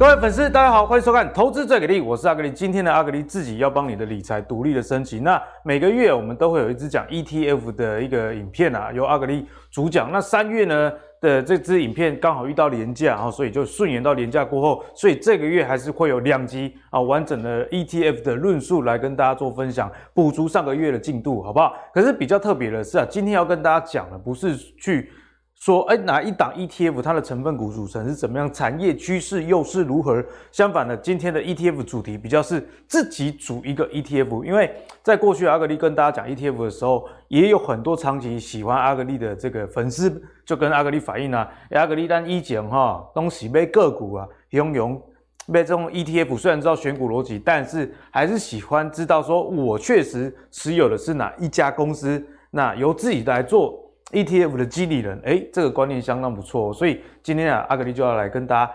各位粉丝，大家好，欢迎收看《投资最给力》，我是阿格力。今天的阿格力自己要帮你的理财独立的升级。那每个月我们都会有一支讲 ETF 的一个影片啊，由阿格力主讲。那三月呢的这支影片刚好遇到廉价，然后所以就顺延到廉价过后，所以这个月还是会有两集啊完整的 ETF 的论述来跟大家做分享，补足上个月的进度，好不好？可是比较特别的是啊，今天要跟大家讲的不是去。说，哎，哪一档 ETF 它的成分股组成是怎么样？产业趋势又是如何？相反的，今天的 ETF 主题比较是自己组一个 ETF，因为在过去阿格力跟大家讲 ETF 的时候，也有很多长期喜欢阿格力的这个粉丝就跟阿格力反映啊，阿格力单一讲哈，东西被个股啊，用用买这种 ETF，虽然知道选股逻辑，但是还是喜欢知道说我确实持有的是哪一家公司，那由自己来做。ETF 的经理人，哎，这个观念相当不错哦，所以今天啊，阿格力就要来跟大家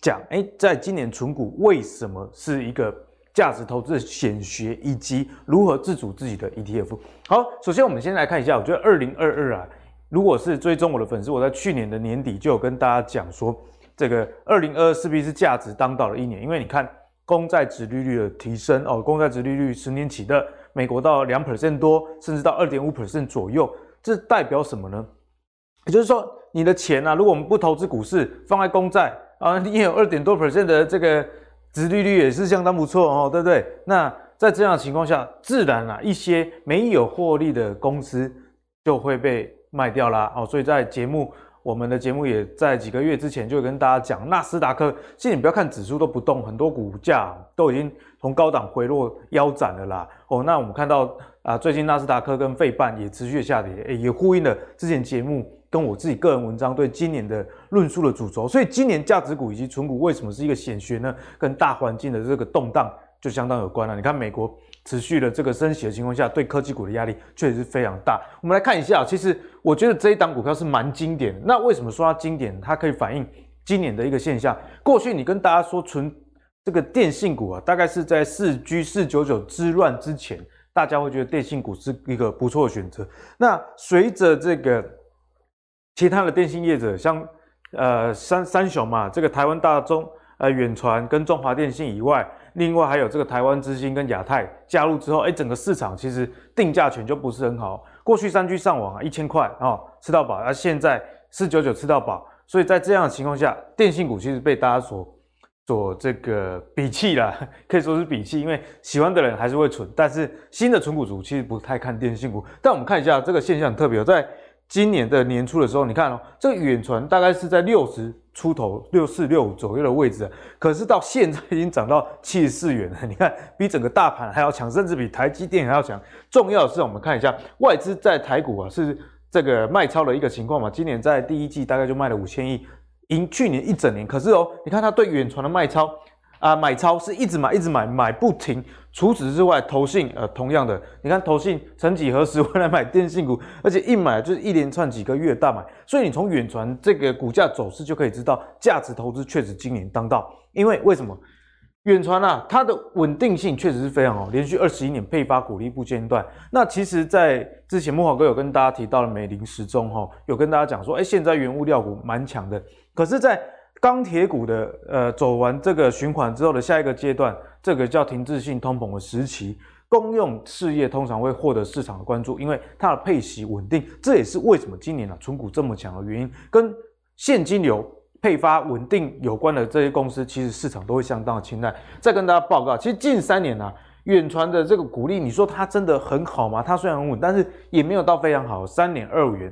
讲，哎，在今年存股为什么是一个价值投资的显学，以及如何自主自己的 ETF。好，首先我们先来看一下，我觉得二零二二啊，如果是追踪我的粉丝，我在去年的年底就有跟大家讲说，这个二零二二势必是价值当道的一年，因为你看公债殖利率的提升哦，公债殖利率十年期的美国到两 percent 多，甚至到二点五 percent 左右。这代表什么呢？也就是说，你的钱啊，如果我们不投资股市，放在公债啊，你也有二点多 percent 的这个殖利率，也是相当不错哦，对不对？那在这样的情况下，自然啊，一些没有获利的公司就会被卖掉啦。哦。所以在节目，我们的节目也在几个月之前就跟大家讲，纳斯达克，其实你不要看指数都不动，很多股价都已经从高档回落腰斩了啦。哦，那我们看到。啊，最近纳斯达克跟费半也持续下跌，也呼应了之前节目跟我自己个人文章对今年的论述的主轴。所以今年价值股以及存股为什么是一个显学呢？跟大环境的这个动荡就相当有关了。你看美国持续的这个升息的情况下，对科技股的压力确实是非常大。我们来看一下，其实我觉得这一档股票是蛮经典的。那为什么说它经典？它可以反映今年的一个现象。过去你跟大家说存这个电信股啊，大概是在四 G 四九九之乱之前。大家会觉得电信股是一个不错的选择。那随着这个其他的电信业者，像呃三三雄嘛，这个台湾大中呃远传跟中华电信以外，另外还有这个台湾之星跟亚太加入之后，哎，整个市场其实定价权就不是很好。过去三 G 上网啊，一千块啊吃到饱，而现在四九九吃到饱，所以在这样的情况下，电信股其实被大家所。所这个鄙弃啦，可以说是鄙弃，因为喜欢的人还是会存，但是新的存股族其实不太看电信股。但我们看一下这个现象特别，在今年的年初的时候，你看哦，这个远传大概是在六十出头、六四六五左右的位置，可是到现在已经涨到七十四元了。你看，比整个大盘还要强，甚至比台积电还要强。重要的是，我们看一下外资在台股啊是这个卖超的一个情况嘛，今年在第一季大概就卖了五千亿。赢去年一整年，可是哦，你看他对远传的卖超啊、买超是一直买，一直买，买不停。除此之外，投信呃，同样的，你看投信曾几何时 会来买电信股，而且一买就是一连串几个月大买。所以你从远传这个股价走势就可以知道，价值投资确实今年当道。因为为什么？远传啊，它的稳定性确实是非常好，连续二十一年配发股利不间断。那其实，在之前慕驊哥有跟大家提到了美林时钟哈，有跟大家讲说，哎，现在原物料股蛮强的。可是，在钢铁股的呃走完这个循环之后的下一个阶段，这个叫停滞性通膨的时期，公用事业通常会获得市场的关注，因为它的配息稳定。这也是为什么今年啊存股这么强的原因，跟现金流。配发稳定有关的这些公司，其实市场都会相当的青睐。再跟大家报告，其实近三年啊，远传的这个股利，你说它真的很好吗？它虽然很稳，但是也没有到非常好，三点二五元。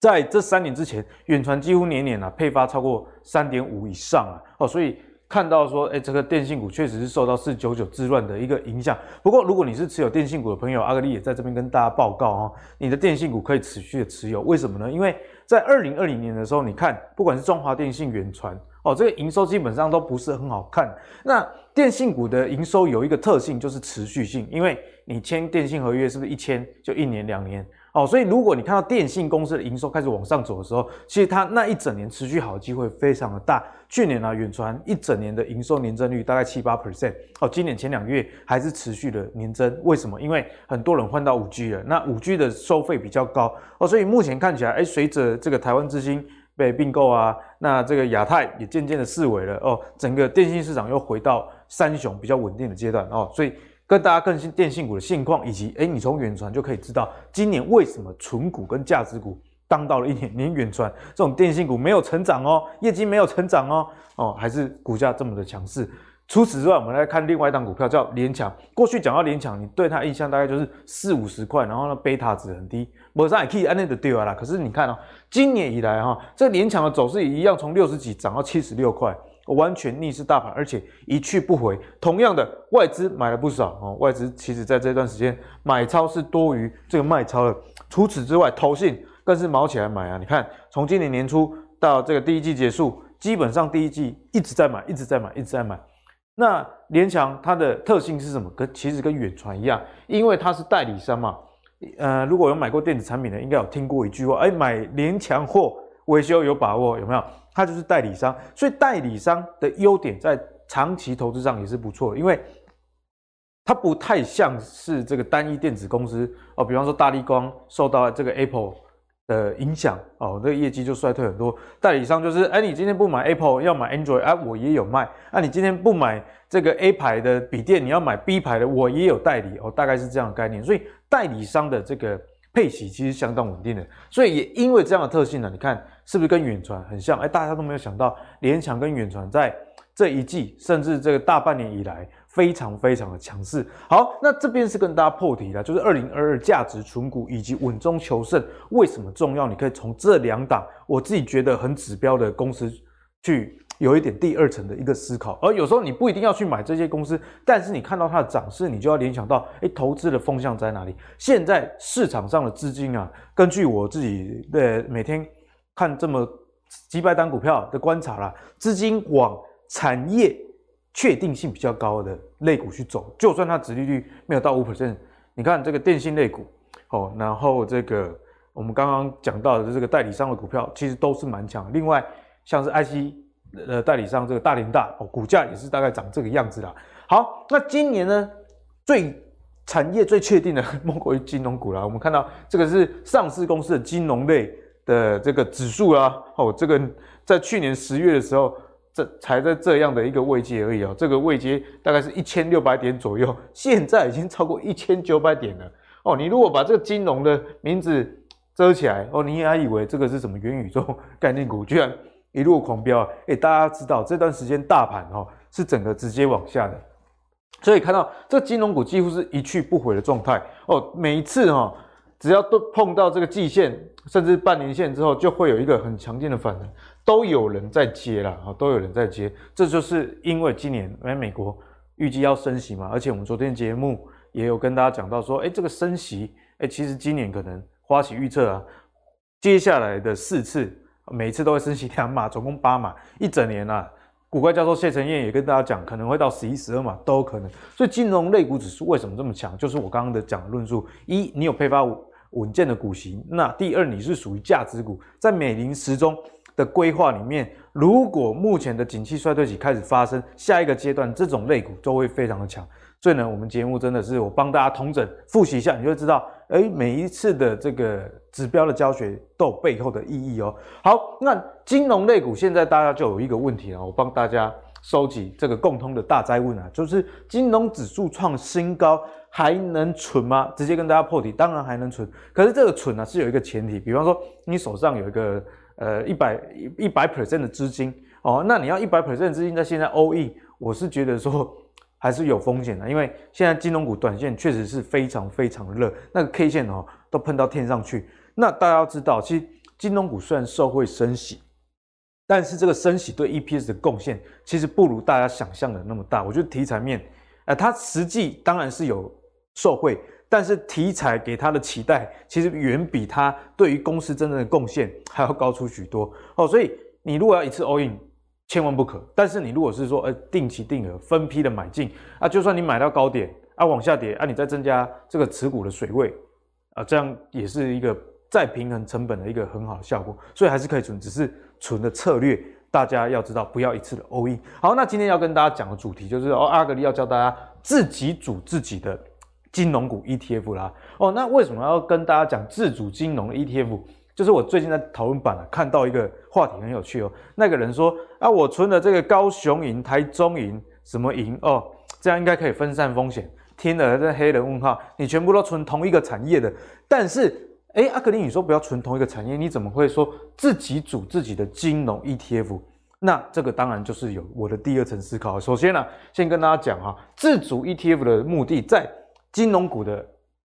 在这三年之前，远传几乎年年啊配发超过三点五以上啊，哦，所以。看到说，哎，这个电信股确实是受到四九九之乱的一个影响。不过，如果你是持有电信股的朋友，阿格力也在这边跟大家报告哦，你的电信股可以持续的持有。为什么呢？因为在二零二零年的时候，你看，不管是中华电信、远传，哦，这个营收基本上都不是很好看。那电信股的营收有一个特性，就是持续性，因为你签电信合约是不是一签就一年两年？哦，所以如果你看到电信公司的营收开始往上走的时候，其实它那一整年持续好的机会非常的大。去年呢、啊，远传一整年的营收年增率大概七八 percent。哦，今年前两个月还是持续的年增。为什么？因为很多人换到五 G 了，那五 G 的收费比较高。哦，所以目前看起来，哎，随着这个台湾之星被并购啊，那这个亚太也渐渐的式微了哦，整个电信市场又回到三雄比较稳定的阶段哦，所以跟大家更新电信股的现况，以及诶你从远传就可以知道今年为什么存股跟价值股当到了一年，连远传这种电信股没有成长哦，业绩没有成长哦，哦还是股价这么的强势。除此之外，我们来看另外一档股票叫联强。过去讲到联强，你对它印象大概就是四五十块，然后呢贝塔值很低，马上也可以按那的对啦。可是你看哦，今年以来哈，这联强的走势一样，从六十几涨到七十六块，完全逆势大盘，而且一去不回。同样的，外资买了不少哦，外资其实在这段时间买超是多于这个卖超的。除此之外，投信更是卯起来买啊！你看，从今年年初到这个第一季结束，基本上第一季一直在买，一直在买，一直在买。那联强它的特性是什么？跟其实跟远传一样，因为它是代理商嘛。呃，如果有买过电子产品的，应该有听过一句话：哎，买联强货维修有把握，有没有？它就是代理商，所以代理商的优点在长期投资上也是不错的，因为它不太像是这个单一电子公司哦，比方说大立光受到这个 Apple。的影响哦，这个业绩就衰退很多。代理商就是，哎，你今天不买 Apple，要买 Android，啊，我也有卖。那、你今天不买这个 A 牌的笔电，你要买 B 牌的，我也有代理哦，大概是这样的概念。所以代理商的这个配息其实相当稳定的。所以也因为这样的特性呢，你看是不是跟远传很像？哎，大家都没有想到，联强跟远传在这一季，甚至这个大半年以来。非常非常的强势。好，那这边是跟大家破题了，就是二零二二价值存股以及稳中求胜为什么重要？你可以从这两档我自己觉得很指标的公司去有一点第二层的一个思考。而有时候你不一定要去买这些公司，但是你看到它的涨势，你就要联想到，诶，投资的风向在哪里？现在市场上的资金啊，根据我自己的每天看这么几百单股票的观察啦，资金往产业。确定性比较高的类股去走，就算它殖利率没有到五 percent，你看这个电信类股哦，然后这个我们刚刚讲到的这个代理商的股票，其实都是蛮强。另外像是 IC 呃代理商这个大连大哦，股价也是大概长这个样子啦。好，那今年呢，最产业最确定的 莫过于金融股啦。我们看到这个是上市公司的金融类的这个指数啦，哦，这个在去年十月的时候。这才在这样的一个位阶而已哦，这个位阶大概是一千六百点左右，现在已经超过一千九百点了哦。你如果把这个金融的名字遮起来哦，你还以为这个是什么元宇宙概念股，居然一路狂飙啊！诶，大家知道这段时间大盘哦是整个直接往下的，所以看到这金融股几乎是一去不回的状态哦，每一次哈。只要都碰到这个季线，甚至半年线之后，就会有一个很强劲的反弹，都有人在接了啊，都有人在接。这就是因为今年哎，美国预计要升息嘛，而且我们昨天节目也有跟大家讲到说，哎，这个升息，哎，其实今年可能花旗预测啊，接下来的四次，每次都会升息两码，总共八码，一整年啊。股怪教授谢承彦也跟大家讲，可能会到十一、十二码都有可能。所以金融类股指数为什么这么强？就是我刚刚的讲的论述：一，你有配发稳健的股息；那第二，你是属于价值股，在美林时钟的规划里面，如果目前的景气衰退期开始发生，下一个阶段这种类股都会非常的强。所以呢，我们节目真的是我帮大家统整复习一下，你就知道，诶，每一次的这个指标的教学都有背后的意义哦。好，那金融类股现在大家就有一个问题啊，我帮大家收集这个共通的大灾问啊，就是金融指数创新高还能存吗？直接跟大家破题，当然还能存，可是这个存呢是有一个前提，比方说你手上有一个呃一百一百 percent 的资金哦，那你要一百 percent 资金在现在 all in，我是觉得说。还是有风险的，因为现在金融股短线确实是非常非常热，那个 K 线哦都喷到天上去。那大家要知道，其实金融股虽然受惠升息，但是这个升息对 EPS 的贡献其实不如大家想象的那么大。我觉得题材面，呃，它实际当然是有受惠，但是题材给它的期待其实远比它对于公司真正的贡献还要高出许多哦。所以你如果要一次 all in。千万不可。但是你如果是说，呃，定期定额分批的买进啊，就算你买到高点啊，往下跌啊，你再增加这个持股的水位啊，这样也是一个再平衡成本的一个很好的效果。所以还是可以存，只是存的策略大家要知道，不要一次的 all in。好，那今天要跟大家讲的主题就是哦，阿格力要教大家自己组自己的金融股 ETF 啦。哦，那为什么要跟大家讲自主金融 ETF？就是我最近在讨论版，看到一个话题很有趣哦。那个人说啊，我存了这个高雄银、台中银什么银哦，这样应该可以分散风险。听了这黑人问号，你全部都存同一个产业的，但是哎，阿格林你说不要存同一个产业，你怎么会说自己组自己的金融 ETF？那这个当然就是有我的第二层思考。首先呢、先跟大家讲哈，自主 ETF 的目的在金融股的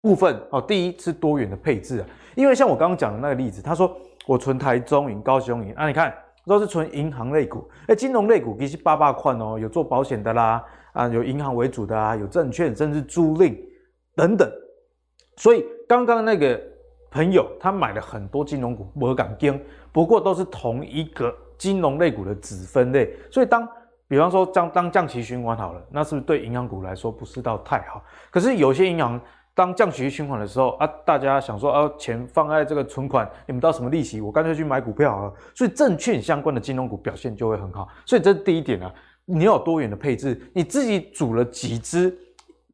部分哦，第一是多元的配置啊，因为像我刚刚讲的那个例子，他说我存台中银、高雄银，啊，你看都是存银行类股，哎，金融类股其实八八款哦，有做保险的啦，啊，有银行为主的啊，有证券，甚至租赁等等，所以刚刚那个朋友他买了很多金融股，我敢跟，不过都是同一个。金融类股的子分类，所以当比方说将当降息循环好了，那是不是对银行股来说不是到太好？可是有些银行当降息循环的时候啊，大家想说啊，钱放在这个存款，你们到什么利息？我干脆去买股票好了。所以证券相关的金融股表现就会很好。所以这是第一点啊，你有多元的配置，你自己组了几只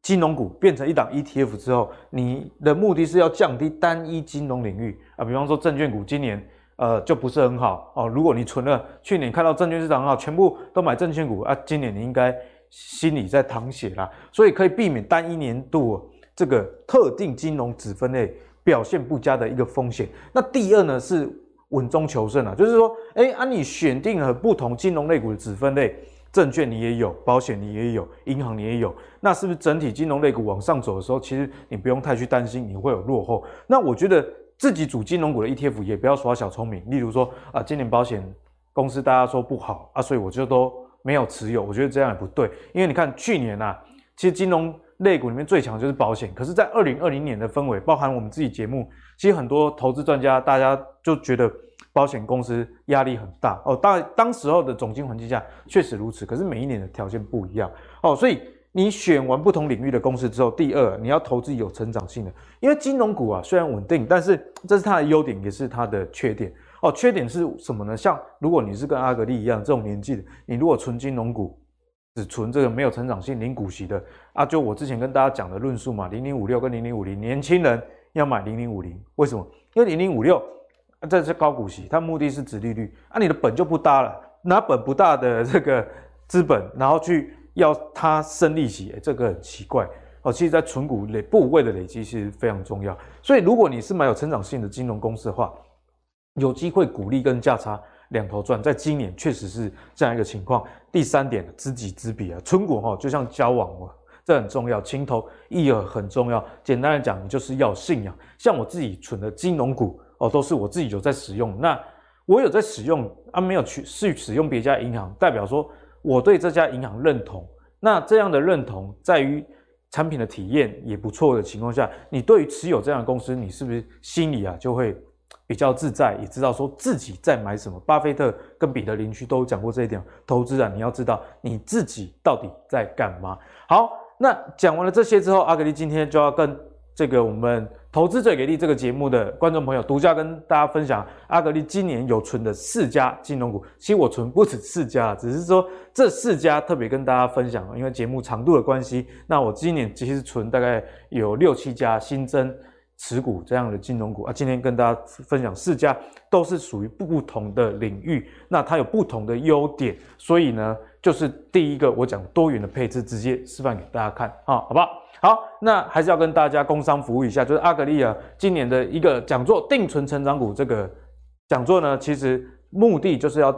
金融股变成一档 ETF 之后，你的目的是要降低单一金融领域啊，比方说证券股今年。呃，就不是很好哦。如果你存了，去年看到证券市场很好，全部都买证券股啊，今年你应该心里在淌血啦。所以可以避免单一年度这个特定金融子分类表现不佳的一个风险。那第二呢是稳中求胜啊，就是说，哎，啊你选定了不同金融类股的子分类，证券你也有，保险你也有，银行你也有，那是不是整体金融类股往上走的时候，其实你不用太去担心你会有落后？那我觉得。自己主金融股的 ETF 也不要耍小聪明，例如说啊，今年保险公司大家说不好啊，所以我就都没有持有。我觉得这样也不对，因为你看去年呐、啊，其实金融类股里面最强就是保险，可是，在二零二零年的氛围，包含我们自己节目，其实很多投资专家大家就觉得保险公司压力很大哦。当当时候的总经环境下确实如此，可是每一年的条件不一样哦，所以。你选完不同领域的公司之后，第二，你要投资有成长性的，因为金融股啊虽然稳定，但是这是它的优点，也是它的缺点哦。缺点是什么呢？像如果你是跟阿格力一样这种年纪的，你如果存金融股，只存这个没有成长性、零股息的啊，就我之前跟大家讲的论述嘛，零零五六跟零零五零，年轻人要买零零五零，为什么？因为零零五六这是高股息，它目的是指利率啊，你的本就不大了，拿本不大的 这个资本，然后去。要它生利息，欸，这个很奇怪哦。其实，在存股累部位的累积是非常重要。所以，如果你是蛮有成长性的金融公司的话，有机会股利跟价差两头赚，在今年确实是这样一个情况。第三点，知己知彼啊，存股哈就像交往哦，这很重要，情投意合很重要。简单来讲，你就是要信仰。像我自己存的金融股哦，都是我自己有在使用。那我有在使用啊，没有去去使用别家银行，代表说。我对这家银行认同，那这样的认同在于产品的体验也不错的情况下，你对于持有这样的公司，你是不是心里啊就会比较自在，也知道说自己在买什么？巴菲特跟彼得林区都讲过这一点，投资啊，你要知道你自己到底在干嘛。好，那讲完了这些之后，阿格力今天就要跟这个我们。投资最给力这个节目的观众朋友，独家跟大家分享，阿格力今年有存的四家金融股。其实我存不止四家，只是说这四家特别跟大家分享，因为节目长度的关系。那我今年其实存大概有六七家新增持股这样的金融股啊。今天跟大家分享四家，都是属于不同的领域，那它有不同的优点，所以呢，就是第一个我讲多元的配置，直接示范给大家看啊，好不好？好，那还是要跟大家工商服务一下，就是阿格力啊，今年的一个讲座“定存成长股”这个讲座呢，其实目的就是要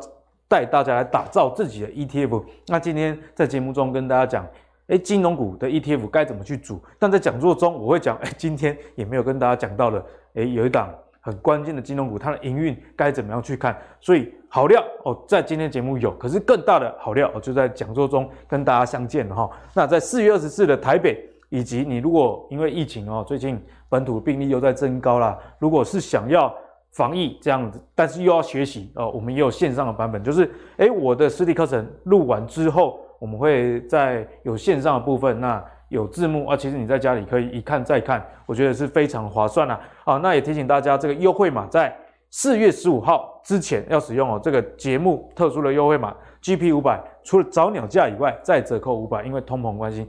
带大家来打造自己的 ETF。那今天在节目中跟大家讲，哎，金融股的 ETF 该怎么去组？但在讲座中我会讲，哎，今天也没有跟大家讲到的，哎，有一档很关键的金融股，它的营运该怎么样去看？所以好料哦，在今天节目有，可是更大的好料哦，就在讲座中跟大家相见了哈。那在四月二十四的台北。以及你如果因为疫情哦，最近本土病例又在增高啦，如果是想要防疫这样子，但是又要学习哦，我们也有线上的版本，就是诶我的实体课程录完之后，我们会在有线上的部分，那有字幕啊，其实你在家里可以一看再看，我觉得是非常划算啦。啊，那也提醒大家，这个优惠码在四月十五号之前要使用哦，这个节目特殊的优惠码 GP 五百，除了早鸟价以外，再折扣五百，因为通膨关系。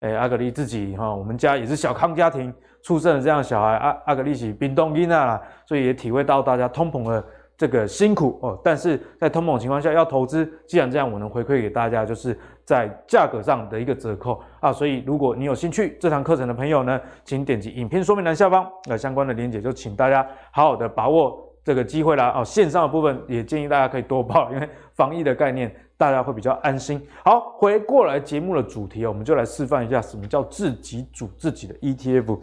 哎，阿格力自己哈，我们家也是小康家庭出生的这样小孩，阿阿格力是冰冻婴啊，所以也体会到大家通膨的这个辛苦哦。但是在通膨情况下要投资，既然这样，我能回馈给大家，就是在价格上的一个折扣啊。所以如果你有兴趣这堂课程的朋友呢，请点击影片说明栏下方那相关的链接，就请大家好好的把握这个机会啦。哦，线上的部分也建议大家可以多报，因为防疫的概念。大家会比较安心。好，回过来节目的主题，我们就来示范一下什么叫自己组自己的 ETF。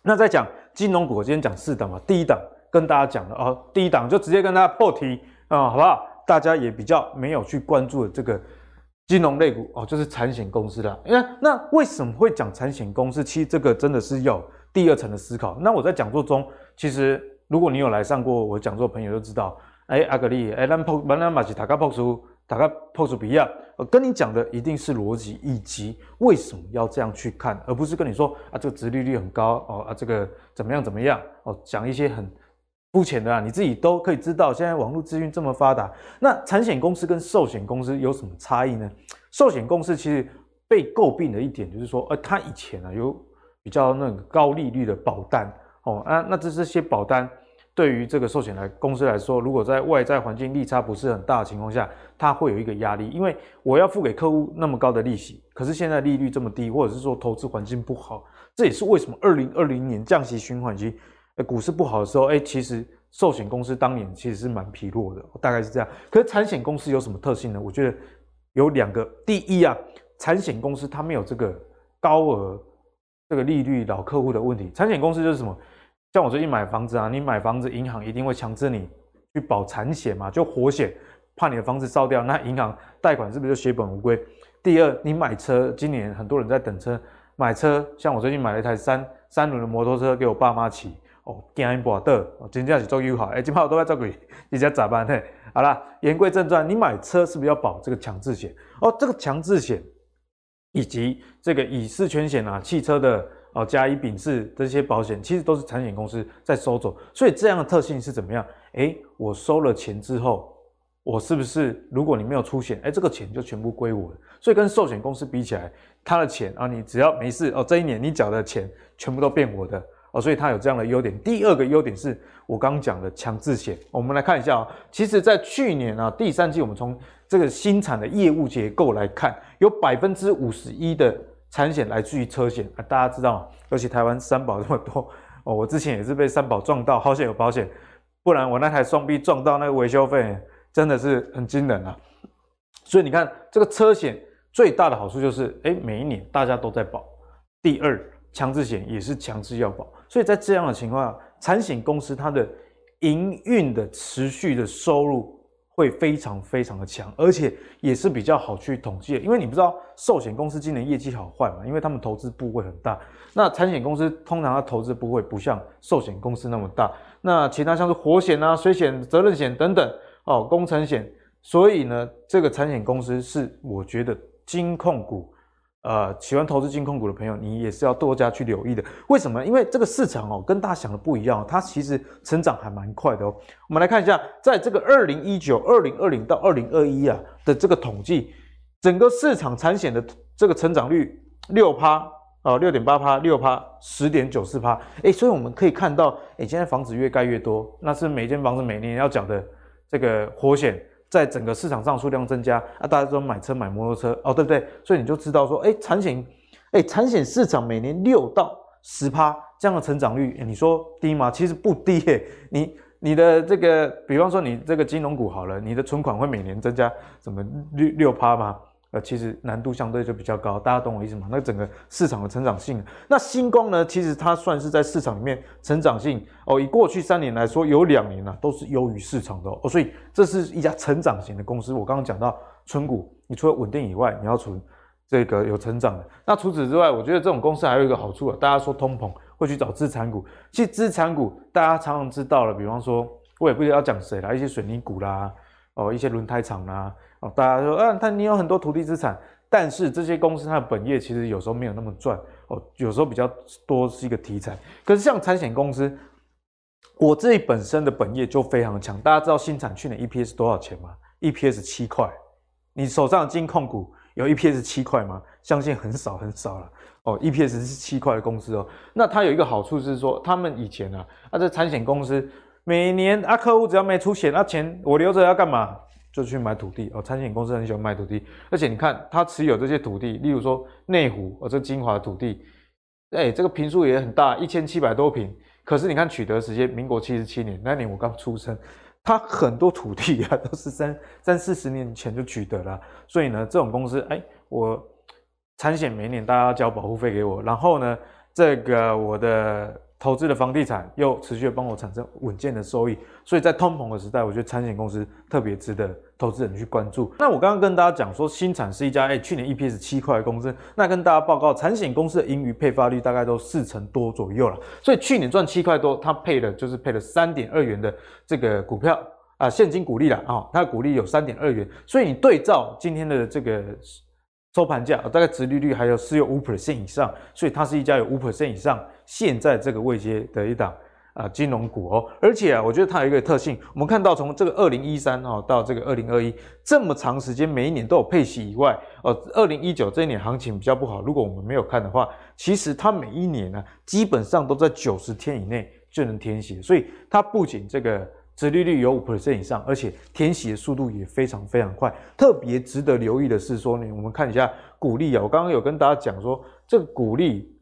那在讲金融股，我今天讲四档嘛，第一档跟大家讲的哦，第一档就直接跟大家破题啊、好不好？大家也比较没有去关注的这个金融类股哦，就是产险公司啦。那那为什么会讲产险公司？其实这个真的是要第二层的思考。那我在讲座中，其实如果你有来上过我讲座的朋友就知道，哎，阿格力，哎，咱破，咱马是大家破出。大概 pose 不一样，我跟你讲的一定是逻辑以及为什么要这样去看，而不是跟你说啊，这个殖利率很高哦啊，这个怎么样怎么样哦，讲一些很肤浅的啊，你自己都可以知道。现在网络资讯这么发达，那产险公司跟寿险公司有什么差异呢？寿险公司其实被诟病的一点就是说，呃，它以前啊有比较那个高利率的保单哦啊，那这这些保单。对于这个寿险来公司来说，如果在外在环境利差不是很大的情况下，它会有一个压力，因为我要付给客户那么高的利息，可是现在利率这么低，或者是说投资环境不好，这也是为什么二零二零年降息循环期，股市不好的时候，哎，其实寿险公司当年其实是蛮疲弱的，大概是这样。可是产险公司有什么特性呢？我觉得有两个，第一啊，产险公司它没有这个高额这个利率老客户的问题，产险公司就是什么？像我最近买房子啊，你买房子，银行一定会强制你去保产险嘛，就火险，怕你的房子烧掉，那银行贷款是不是就血本无归？第二，你买车，今年很多人在等车，买车，像我最近买了一台三三轮的摩托车给我爸妈骑，哦，惊一波的，真正是做优好，哎，今炮都在做鬼，你家咋办呢？好啦，言归正传，你买车是不是要保这个强制险？哦，这个强制险以及这个乙式全险啊，汽车的。哦，甲乙丙式这些保险其实都是产险公司在收走，所以这样的特性是怎么样？诶，我收了钱之后，我是不是如果你没有出险，诶，这个钱就全部归我了。所以跟寿险公司比起来，他的钱啊，你只要没事哦，这一年你缴的钱全部都变我的哦，所以它有这样的优点。第二个优点是我刚刚讲的强制险，我们来看一下啊，其实在去年啊第三季，我们从这个新产的业务结构来看，有百分之五十一的。产险来自于车险啊，大家知道，尤其台湾三宝这么多哦，我之前也是被三宝撞到，好险有保险，不然我那台双 B 撞到那个维修费真的是很惊人啊。所以你看这个车险最大的好处就是，哎，每一年大家都在保。第二，强制险也是强制要保，所以在这样的情况下，产险公司它的营运的持续的收入。会非常非常的强，而且也是比较好去统计的，因为你不知道寿险公司今年业绩好坏嘛，因为他们投资部位很大。那产险公司通常它投资部位不像寿险公司那么大。那其他像是火险啊、水险、责任险等等哦，工程险，所以呢，这个产险公司是我觉得金控股。呃，喜欢投资金控股的朋友，你也是要多加去留意的。为什么？因为这个市场哦，跟大家想的不一样，它其实成长还蛮快的哦。我们来看一下，在这个二零一九、二零二零到二零二一啊的这个统计，整个市场产险的这个成长率六趴哦，六点八趴，六趴，十点九四趴。哎，所以我们可以看到，哎，现在房子越盖越多，那是每间房子每年要缴的这个火险。在整个市场上数量增加啊，大家都买车买摩托车哦，对不对？所以你就知道说，哎，产险，哎，产险市场每年六到十趴这样的成长率，你说低吗？其实不低耶。你你的这个，比方说你这个金融股好了，你的存款会每年增加什么六六趴吗？呃，其实难度相对就比较高，大家懂我意思吗？那整个市场的成长性，那星光呢，其实它算是在市场里面成长性哦，以过去三年来说，有两年呢、啊、都是优于市场的哦，所以这是一家成长型的公司。我刚刚讲到存股，你除了稳定以外，你要存这个有成长的。那除此之外，我觉得这种公司还有一个好处啊，大家说通膨会去找资产股，其实资产股大家常常知道了，比方说我也不知道要讲谁啦，一些水泥股啦，哦，一些轮胎厂啦。哦，大家说，啊，他你有很多土地资产，但是这些公司它的本业其实有时候没有那么赚，哦，有时候比较多是一个题材。可是像产险公司，我自己本身的本业就非常强。大家知道新产去年 EPS 多少钱吗？EPS 七块，你手上的金控股有 EPS 七块吗？相信很少很少了哦。EPS 是七块的公司哦，那它有一个好处是说，他们以前啊，啊这产险公司每年啊客户只要没出险，那、啊、钱我留着要干嘛？就去买土地哦。产险公司很喜欢买土地，而且你看他持有这些土地，例如说内湖哦，这精华土地，哎、欸，这个坪数也很大，一千七百多坪。可是你看取得时间，民国七十七年那年我刚出生。他很多土地啊，都是三三四十年前就取得了，所以呢，这种公司，哎，我产险每年大家要交保护费给我，然后呢，这个我的投资的房地产又持续帮我产生稳健的收益，所以在通膨的时代，我觉得产险公司特别值得。投资人去关注。那我刚刚跟大家讲说，新产是一家哎，去年 EPS 七块的公司。那跟大家报告，产险公司的盈余配发率大概都四成多左右了。所以去年赚七块多，它配的就是配了三点二元的这个股票啊，现金股利了啊，它的股利有三点二元。所以你对照今天的这个收盘价，大概殖利率还有是有五 percent 以上，所以它是一家有五 percent 以上现在这个位阶的一档。啊，金融股哦，而且啊，我觉得它有一个特性，我们看到从这个二零一三哈到这个二零二一这么长时间，每一年都有配息以外，哦，二零一九这一年行情比较不好，如果我们没有看的话，其实它每一年呢，基本上都在九十天以内就能填息，所以它不仅这个殖利率有五 percent 以上，而且填息的速度也非常非常快。特别值得留意的是说呢，我们看一下股利啊，我刚刚有跟大家讲说，这个股利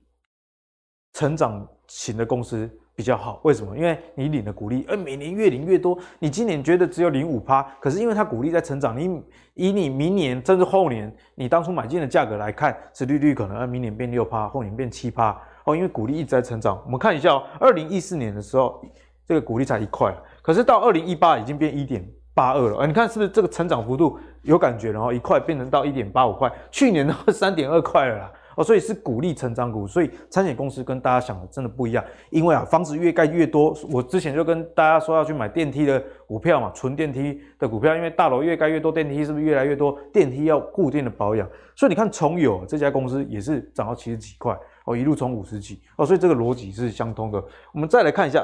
成长型的公司。比较好，为什么？因为你领的股利，而每年越领越多。你今年觉得只有领五趴，可是因为它股利在成长，你以你明年甚至后年，你当初买进的价格来看，殖利率可能明年变六趴，后年变七趴哦，因为股利一直在成长。我们看一下哦，二零一四年的时候，这个股利才一块，可是到二零一八已经变一点八二了，你看是不是这个成长幅度有感觉？然后一块变成到一点八五块，去年都三点二块了啦。哦，所以是鼓励成长股，所以产险公司跟大家想的真的不一样。因为啊，房子越盖越多，我之前就跟大家说要去买电梯的股票嘛，纯电梯的股票，因为大楼越盖越多，电梯是不是越来越多？电梯要固定的保养，所以你看崇友这家公司也是涨到七十几块，哦，一路从五十几，哦，所以这个逻辑是相通的。我们再来看一下，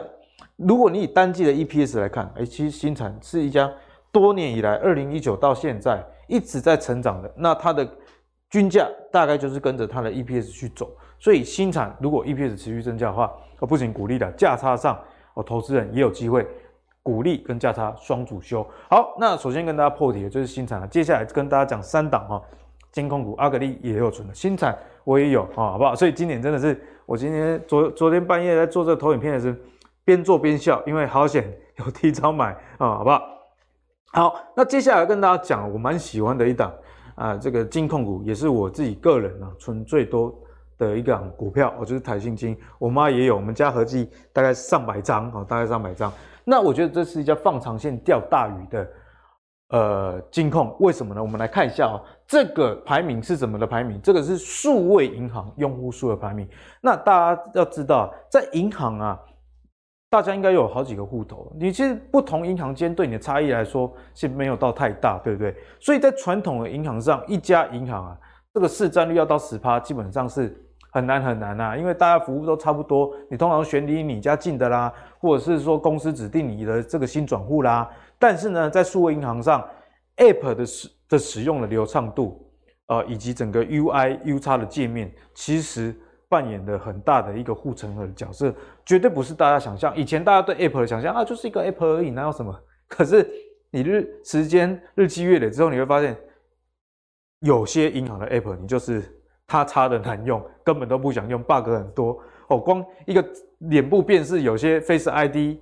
如果你以单季的 EPS 来看，哎，其实新产是一家多年以来，二零一九到现在一直在成长的，那它的。均价大概就是跟着它的 EPS 去走，所以新产如果 EPS 持续增加的话，我，不仅鼓励的价差上，哦，投资人也有机会鼓励跟价差双主修。好，那首先跟大家破题的就是新产了，接下来跟大家讲三档哈，金控股阿格力也有存的，新产我也有啊，好不好？所以今年真的是我今天昨昨天半夜在做这个投影片的时候，边做边笑，因为好险有提早买啊，好不好？好，那接下来跟大家讲我蛮喜欢的一档。啊，这个金控股也是我自己个人啊存最多的一个股票，我就是台新金，我妈也有，我们家合计大概上百张啊，大概上百张。那我觉得这是一家放长线钓大鱼的呃金控，为什么呢？我们来看一下啊，这个排名是什么的排名？这个是数位银行用户数的排名。那大家要知道，在银行啊。大家应该有好几个户头，你其实不同银行间对你的差异来说是没有到太大，对不对？所以在传统的银行上，一家银行啊，这个市占率要到十趴，基本上是很难很难啊，因为大家服务都差不多，你通常选离你家近的啦，或者是说公司指定你的这个新转户啦。但是呢，在数位银行上，App 的使的使用的流畅度，呃，以及整个 UI UX 的界面，其实。扮演的很大的一个护城河的角色，绝对不是大家想象。以前大家对 Apple 的想象啊，就是一个 Apple 而已，哪有什么？可是你日时间日积月累之后，你会发现，有些银行的 Apple 你就是它差的难用，根本都不想用，bug 很多哦。光一个脸部辨识，有些 Face ID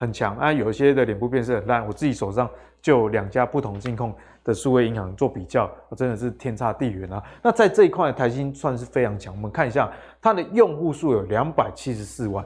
很强啊，有些的脸部辨识很烂。我自己手上就两家不同金控。的数位银行做比较，真的是天差地远啊！那在这一块，台新算是非常强。我们看一下它的用户数有两百七十四万，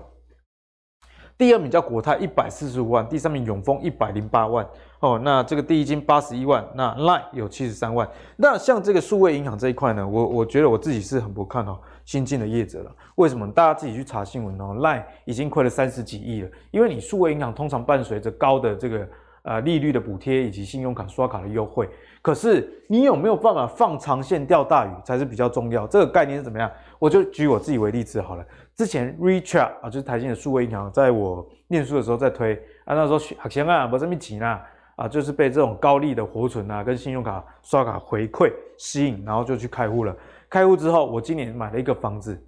第二名叫国泰一百四十五万，第三名永丰一百零八万。哦，那这个第一金八十一万，那 Line 有七十三万。那像这个数位银行这一块呢，我我觉得我自己是很不看好新进的业者了。为什么？大家自己去查新闻哦，Line 已经亏了三十几亿了，因为你数位银行通常伴随着高的这个。呃，利率的补贴以及信用卡刷卡的优惠，可是你有没有办法放长线钓大鱼才是比较重要。这个概念是怎么样？我就举我自己为例子好了。之前 Recharge 啊，就是台新的数位银行，在我念书的时候在推啊，那时候学生啊，没什么钱啊，啊，就是被这种高利的活存啊跟信用卡刷卡回馈吸引，然后就去开户了。开户之后，我今年买了一个房子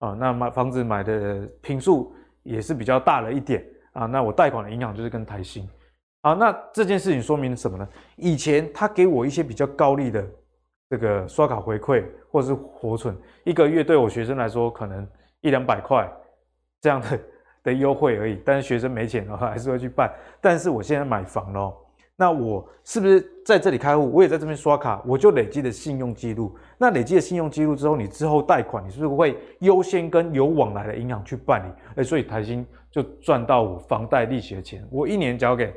啊，那买房子买的坪数也是比较大了一点啊，那我贷款的银行就是跟台新。啊，那这件事情说明什么呢？以前他给我一些比较高利的这个刷卡回馈或者是活存，一个月对我学生来说可能一两百块这样的的优惠而已。但是学生没钱的话 还是会去办。但是我现在买房咯，那我是不是在这里开户，我也在这边刷卡，我就累积的信用记录。那累积的信用记录之后，你之后贷款，你是不是会优先跟有往来的银行去办理？哎，所以台新就赚到我房贷利息的钱，我一年交给。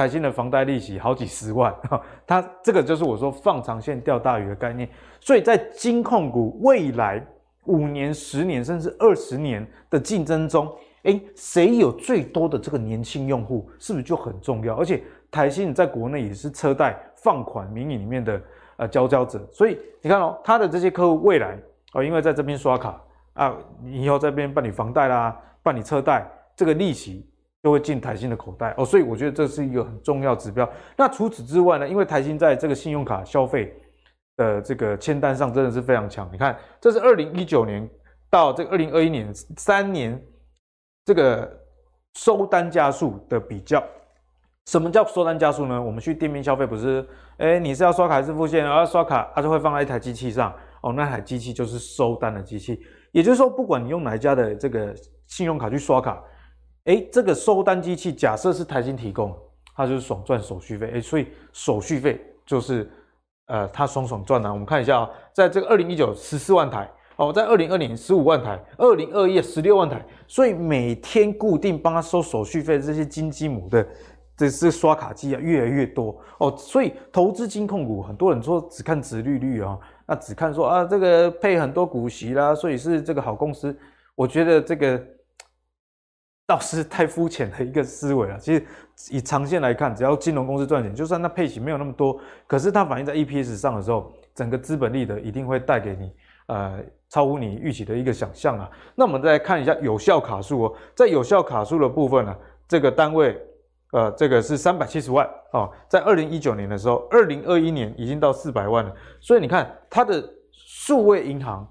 台新的房贷利息好几十万，它这个就是我说放长线钓大鱼的概念。所以在金控股未来五年、十年甚至二十年的竞争中，诶，谁有最多的这个年轻用户，是不是就很重要？而且台新在国内也是车贷放款民营里面的呃佼佼者。所以你看哦，他的这些客户未来哦，因为在这边刷卡啊，你以后在这边办理房贷啦、办理车贷，这个利息。就会进台新的口袋哦，所以我觉得这是一个很重要指标。那除此之外呢？因为台新在这个信用卡消费的这个签单上真的是非常强。你看，这是二零一九年到这个二零二一年三年这个收单加速的比较。什么叫收单加速呢？我们去店面消费不是？哎，你是要刷卡还是付现？要刷卡，它就会放在一台机器上哦，那台机器就是收单的机器。也就是说，不管你用哪一家的这个信用卡去刷卡。哎，这个收单机器假设是台新提供，它就是爽赚手续费。哎，所以手续费就是呃，它爽爽赚啊。我们看一下啊、在这个二零一九十四万台哦，在二零二零十五万台，二零二一十六万台，所以每天固定帮他收手续费这些金鸡母的这是刷卡机啊，越来越多哦。所以投资金控股，很多人说只看殖利率啊、那只看说啊这个配很多股息啦，所以是这个好公司。我觉得这个。倒是太肤浅的一个思维了。其实以长线来看，只要金融公司赚钱，就算它配息没有那么多，可是它反映在 EPS 上的时候，整个资本利得一定会带给你呃超乎你预期的一个想象啊。那我们再来看一下有效卡数哦，在有效卡数的部分呢，这个单位呃这个是三百七十万哦，在二零一九年的时候，二零二一年已经到四百万了。所以你看它的数位银行。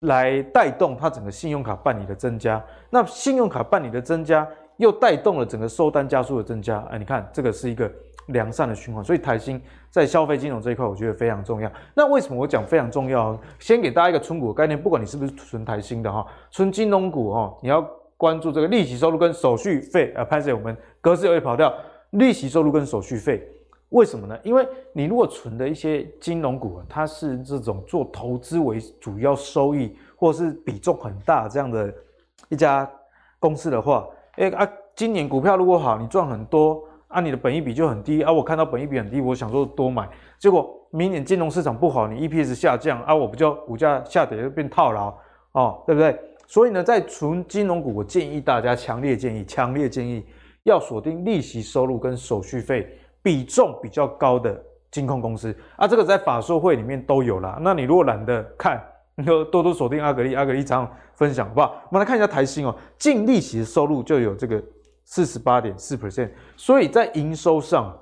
来带动它整个信用卡办理的增加，那信用卡办理的增加，又带动了整个收单加速的增加。哎，你看这个是一个良善的循环，所以台新在消费金融这一块，我觉得非常重要。那为什么我讲非常重要？先给大家一个存股的概念，不管你是不是存台新的哈，存金融股哈，你要关注这个利息收入跟手续费啊。拍谢我们格式有点跑掉，利息收入跟手续费。为什么呢？因为你如果存的一些金融股，它是这种做投资为主要收益，或是比重很大这样的一家公司的话，哎啊，今年股票如果好，你赚很多啊，你的本益比就很低啊。我看到本益比很低，我想说多买，结果明年金融市场不好，你 EPS 下降啊，我不就股价下跌就变套牢哦，对不对？所以呢，在存金融股，我建议大家强烈建议，强烈建议要锁定利息收入跟手续费。比重比较高的金控公司啊，这个在法说会里面都有啦。那你如果懒得看，你 就多多锁定阿格力，阿格力常分享，好不好？我们来看一下台新哦，净利息的收入就有这个四十八点四 percent，所以在营收上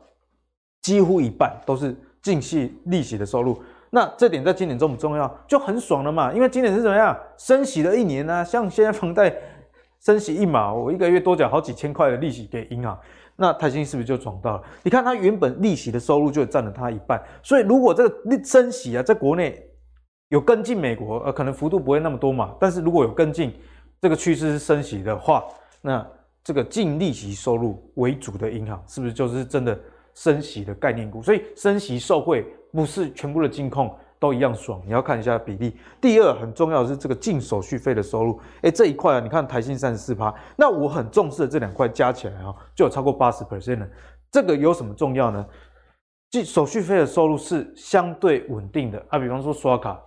几乎一半都是净息利息的收入。那这点在今年重不重要？就很爽了嘛，因为今年是怎么样？升息了一年呢、像现在房贷升息一码，我一个月多缴好几千块的利息给银行。那台新是不是就赚到了？你看它原本利息的收入就占了它一半，所以如果这个利升息啊，在国内有跟进美国，呃，可能幅度不会那么多嘛。但是如果有跟进这个趋势是升息的话，那这个净利息收入为主的银行，是不是就是真的升息的概念股？所以升息受惠不是全部的金控。都一样爽，你要看一下比例。第二很重要的是这个净手续费的收入，哎，这一块啊，你看台新三十四趴，那我很重视的这两块加起来啊，就有超过八十 percent 了。这个有什么重要呢？净手续费的收入是相对稳定的啊，比方说刷卡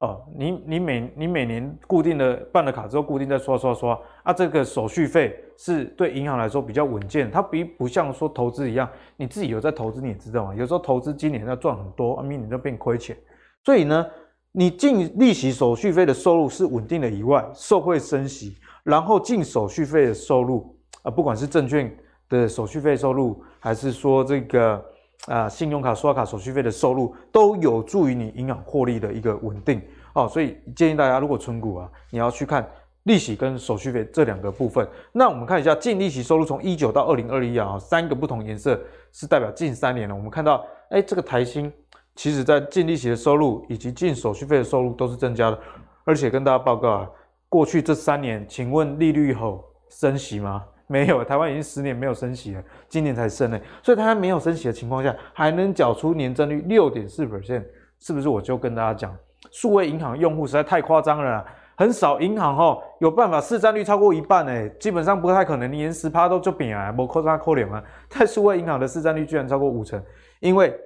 哦，你你每你每年固定的办了卡之后，固定在刷刷刷啊，这个手续费是对银行来说比较稳健，它比不像说投资一样，你自己有在投资你也知道嘛，有时候投资今年要赚很多，啊，明年就变亏钱。所以呢，你净利息手续费的收入是稳定的以外，受惠升息，然后净手续费的收入啊，不管是证券的手续费收入，还是说这个啊信用卡刷卡手续费的收入，都有助于你银行获利的一个稳定哦。所以建议大家，如果存股啊，你要去看利息跟手续费这两个部分。那我们看一下净利息收入，从一九到二零二一啊，三个不同颜色是代表近三年了。我们看到，哎，这个台新其实在净利息的收入以及净手续费的收入都是增加的，而且跟大家报告啊，过去这三年，请问利率后升息吗？没有，台湾已经十年没有升息了，今年才升呢。所以台湾没有升息的情况下，还能缴出年增率六点四 percent，是不是？我就跟大家讲，数位银行用户实在太夸张了啦，很少银行齁有办法市占率超过一半诶，基本上不太可能，连十趴都就扁啊，无扣三扣两啊。但数位银行的市占率居然超过五成，因为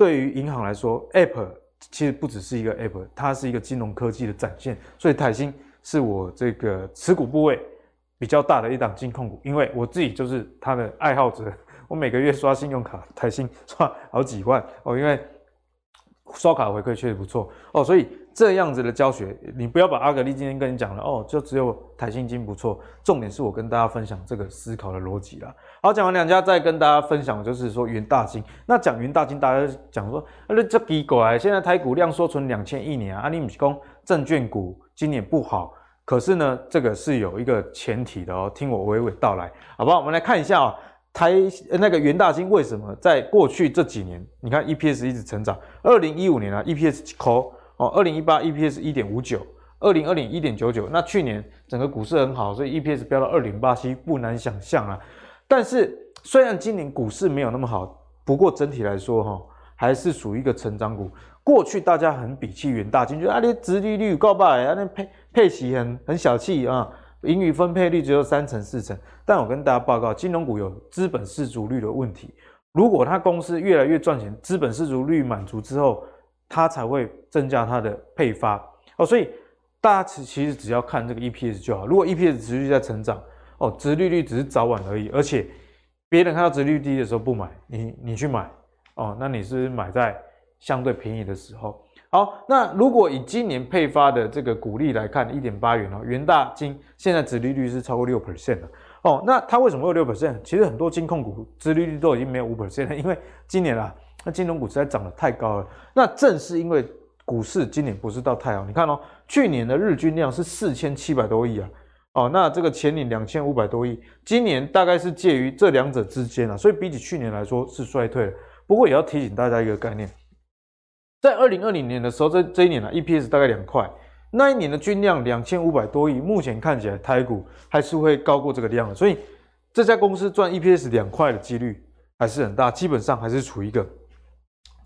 对于银行来说，App 其实不只是一个 App，它是一个金融科技的展现，所以台新是我这个持股部位。比较大的一档金控股，因为我自己就是它的爱好者，我每个月刷信用卡，台新刷好几万哦，因为刷卡回馈确实不错哦，所以这样子的教学，你不要把阿格力今天跟你讲了哦，就只有台新金不错，重点是我跟大家分享这个思考的逻辑啦。好，讲完两家，再跟大家分享就是说元大金，那讲元大金，大家讲说，那这奇怪，现在台股量缩存两千亿年啊，你不是说证券股今年不好？可是呢，这个是有一个前提的哦，听我娓娓道来，好不好？我们来看一下啊、哦，台那个元大金为什么在过去这几年，你看 EPS 一直成长，二零一五年啊 EPS 扣哦，二零一八 EPS 一点五九，二零二零一点九九，那去年整个股市很好，所以 EPS 飙到二零八七，不难想象啊。但是虽然今年股市没有那么好，不过整体来说哈、哦，还是属于一个成长股。过去大家很鄙弃元大金，觉得啊，你殖利率高吧，啊，那配配息很很小气啊，盈余分配率只有三成四成。但我跟大家报告，金融股有资本适足率的问题。如果它公司越来越赚钱，资本适足率满足之后，它才会增加它的配发哦。所以大家其其实只要看这个 EPS 就好。如果 EPS 持续在成长，哦，殖利率只是早晚而已。而且别人看到殖利率低的时候不买，你你去买哦，那你是买在？相对便宜的时候，好，那如果以今年配发的这个股利来看，一点八元哦，元大金现在殖利率是超过六 percent 了哦。那它为什么会有六 percent？其实很多金控股殖利率都已经没有五 percent 了，因为今年啊，那金融股实在涨得太高了。那正是因为股市今年不是到太好，你看哦，去年的日均量是四千七百多亿啊，哦，那这个前年两千五百多亿，今年大概是介于这两者之间啊，所以比起去年来说是衰退了。不过也要提醒大家一个概念。在二零二零年的时候，这这一年呢，EPS 大概两块，那一年的均量两千五百多亿，目前看起来台股还是会高过这个量的，所以这家公司赚 EPS 两块的几率还是很大，基本上还是处于一个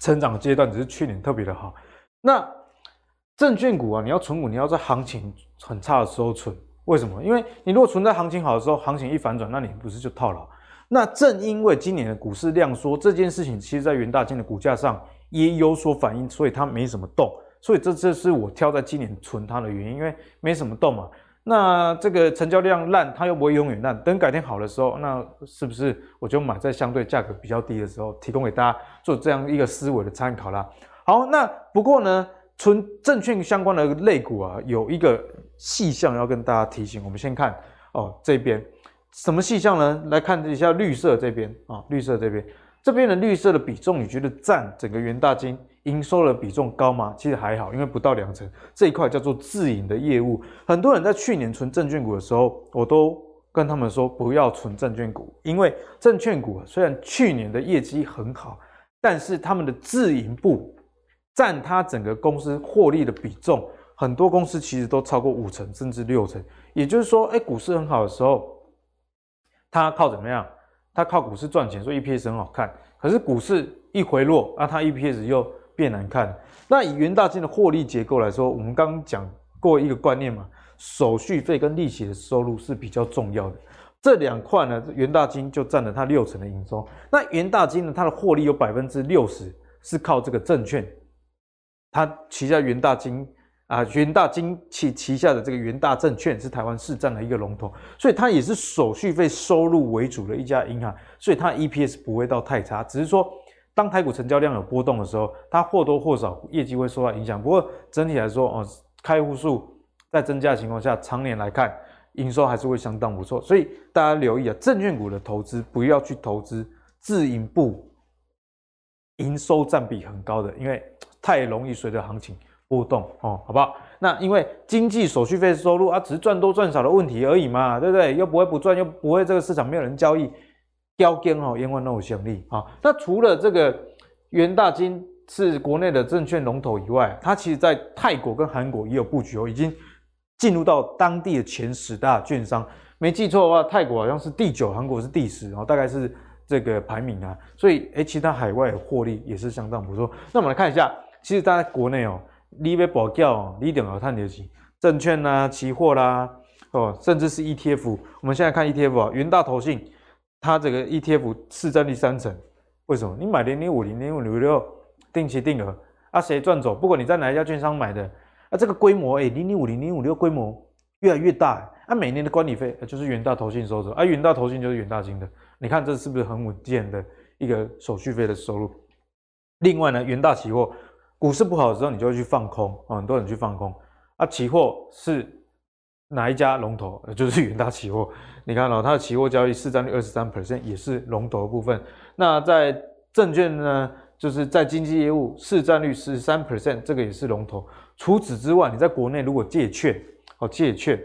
成长阶段，只是去年特别的好。那证券股啊，你要存股，你要在行情很差的时候存，为什么？因为你如果存在行情好的时候，行情一反转，那你不是就套牢？那正因为今年的股市量缩这件事情，其实在元大金的股价上。也有所反应，所以它没什么动，所以这这是我挑在今年存它的原因，因为没什么动嘛。那这个成交量烂，它又不会永远烂，等改天好的时候，那是不是我就买在相对价格比较低的时候，提供给大家做这样一个思维的参考啦。好，那不过呢，存证券相关的类股啊，有一个细项要跟大家提醒。我们先看哦这边什么细项呢？来看一下绿色这边啊，绿色这边。这边的绿色的比重，你觉得占整个元大金营收的比重高吗？其实还好，因为不到两成。这一块叫做自营的业务。很多人在去年存证券股的时候，我都跟他们说不要存证券股，因为证券股虽然去年的业绩很好，但是他们的自营部占它整个公司获利的比重，很多公司其实都超过五成甚至六成。也就是说，哎，股市很好的时候，它靠怎么样？它靠股市赚钱，所以 EPS 很好看。可是股市一回落，那它 EPS 又变难看。那以元大金的获利结构来说，我们刚刚讲过一个观念嘛，手续费跟利息的收入是比较重要的。这两块呢，元大金就占了它六成的营收。那元大金呢，它的获利有百分之六十是靠这个证券，它旗下元大金。啊，元大金旗旗下的这个元大证券是台湾市占的一个龙头，所以它也是手续费收入为主的一家银行，所以它 EPS 不会到太差，只是说当台股成交量有波动的时候，它或多或少业绩会受到影响。不过整体来说，哦，开户数在增加的情况下，常年来看，营收还是会相当不错。所以大家留意啊，证券股的投资不要去投资自营部营收占比很高的，因为太容易随着行情波动哦，好不好？那因为经纪手续费收入啊，只是赚多赚少的问题而已嘛，对不对？又不会不赚，又不会这个市场没有人交易，标根哦，永远都有潜力啊。那除了这个元大金是国内的证券龙头以外，它其实在泰国跟韩国也有布局哦，已经进入到当地的前十大券商。没记错的话，泰国好像是第九，韩国是第十，然后大概是这个排名啊。所以，诶，其他海外的获利也是相当不错。那我们来看一下，其实大家国内哦。你要保教，你一定要看得起证券呐、期货啦，哦，甚至是 ETF。我们现在看 ETF 啊，元大投信，它这个 ETF 市占率三成，为什么？你买零零五零零五零六定期定额啊，谁赚走？不管你在哪一家券商买的，啊，这个规模诶，零零五零零五六规模越来越大，啊，每年的管理费就是元大投信收走，啊，元大投信就是元大金的，你看这是不是很稳健的一个手续费的收入？另外呢，元大期货。股市不好的时候，你就会去放空啊，很多人去放空啊。期货是哪一家龙头？就是元大期货。你看哦，它的期货交易市占率二十三 percent，也是龙头部分。那在证券呢，就是在经纪业务市占率十三 percent，这个也是龙头。除此之外，你在国内如果借券哦，借券，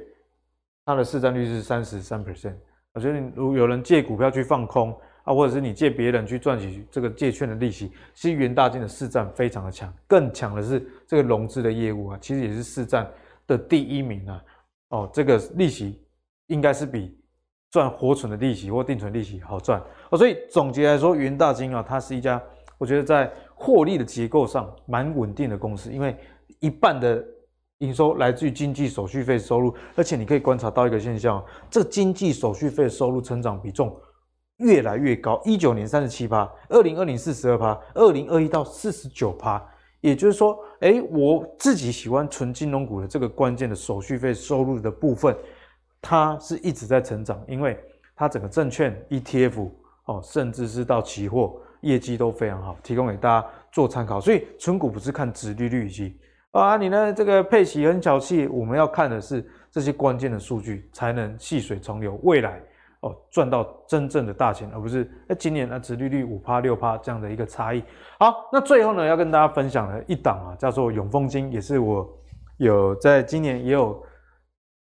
它的市占率是三十三 percent。我觉得如有人借股票去放空。啊，或者是你借别人去赚取这个借券的利息，其实元大金的市占非常的强，更强的是这个融资的业务啊，其实也是市占的第一名啊。哦，这个利息应该是比赚活存的利息或定存利息好赚哦。所以总结来说，元大金啊，它是一家我觉得在获利的结构上蛮稳定的公司，因为一半的营收来自于经纪手续费收入，而且你可以观察到一个现象，这个经纪手续费收入成长比重。越来越高，一九年三十七趴，二零二零四十二趴，二零二一到四十九趴。也就是说，诶，我自己喜欢纯金融股的这个关键的手续费收入的部分，它是一直在成长，因为它整个证券 ETF 哦，甚至是到期货业绩都非常好，提供给大家做参考。所以纯股不是看殖利率以及啊，你呢这个配息很小气，我们要看的是这些关键的数据，才能细水长流，未来。哦，赚到真正的大钱，而不是哎，今年啊，殖利率五趴六趴这样的一个差异。好，那最后呢，要跟大家分享的一档啊，叫做永丰金，也是我有在今年也有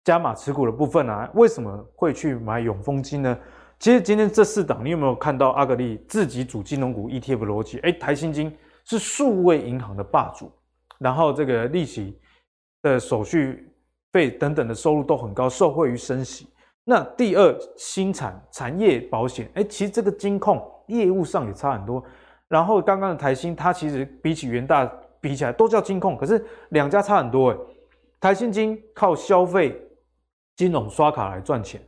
加码持股的部分啊。为什么会去买永丰金呢？其实今天这四档，你有没有看到阿格力自己组金融股 ETF 逻辑？哎，台新金是数位银行的霸主，然后这个利息的手续费等等的收入都很高，受惠于升息。那第二，新产产业保险，哎，其实这个金控业务上也差很多。然后刚刚的台新，它其实比起元大比起来都叫金控，可是两家差很多哎。台新金靠消费金融刷卡来赚钱，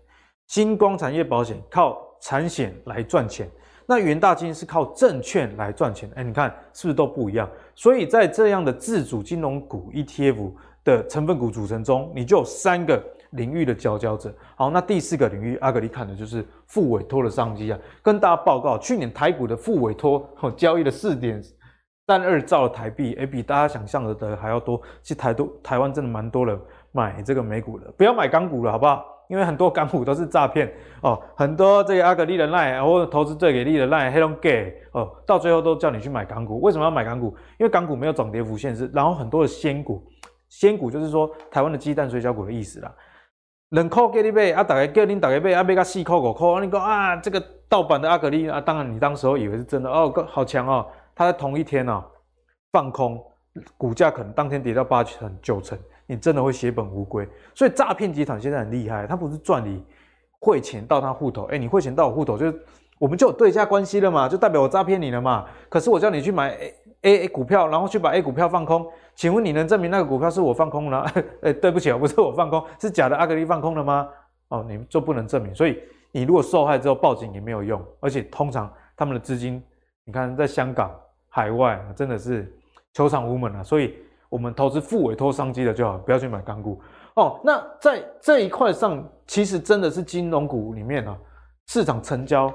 新光产业保险靠产险来赚钱。那元大金是靠证券来赚钱，哎，你看是不是都不一样？所以在这样的自主金融股 ETF 的成分股组成中，你就有三个。领域的佼佼者，好，那第四个领域，阿格力看的就是复委托的商机啊。跟大家报告，去年台股的复委托 交易了四点三二兆的台币，哎，比大家想象的还要多。其实台都台湾真的蛮多人买这个美股的，不要买港股了，好不好？因为很多港股都是诈骗哦，很多这个阿格力的赖或者投资最给力的赖黑龙 gay 哦，到最后都叫你去买港股。为什么要买港股？因为港股没有涨跌幅限制，然后很多的仙股，仙股就是说台湾的鸡蛋水饺股的意思啦。两块叫你买啊，大家叫你大家买啊，买个四块五块。你讲啊，这个盗版的阿格力啊，当然你当时候以为是真的哦，好强哦。他在同一天哦放空，股价可能当天跌到八成九成，你真的会血本无归。所以诈骗集团现在很厉害，他不是赚你汇钱到他户头，哎，你汇钱到我户头，就是我们就有对价关系了嘛，就代表我诈骗你了嘛。可是我叫你去买 A A A 股票，然后去把 A 股票放空。请问你能证明那个股票是我放空了？哎，对不起啊，不是我放空，是假的阿格力放空了吗？哦，你就不能证明。所以你如果受害之后报警也没有用，而且通常他们的资金，你看在香港、海外真的是求场无门啊。所以我们投资复委托商机的就好，不要去买港股哦。那在这一块上，其实真的是金融股里面啊，市场成交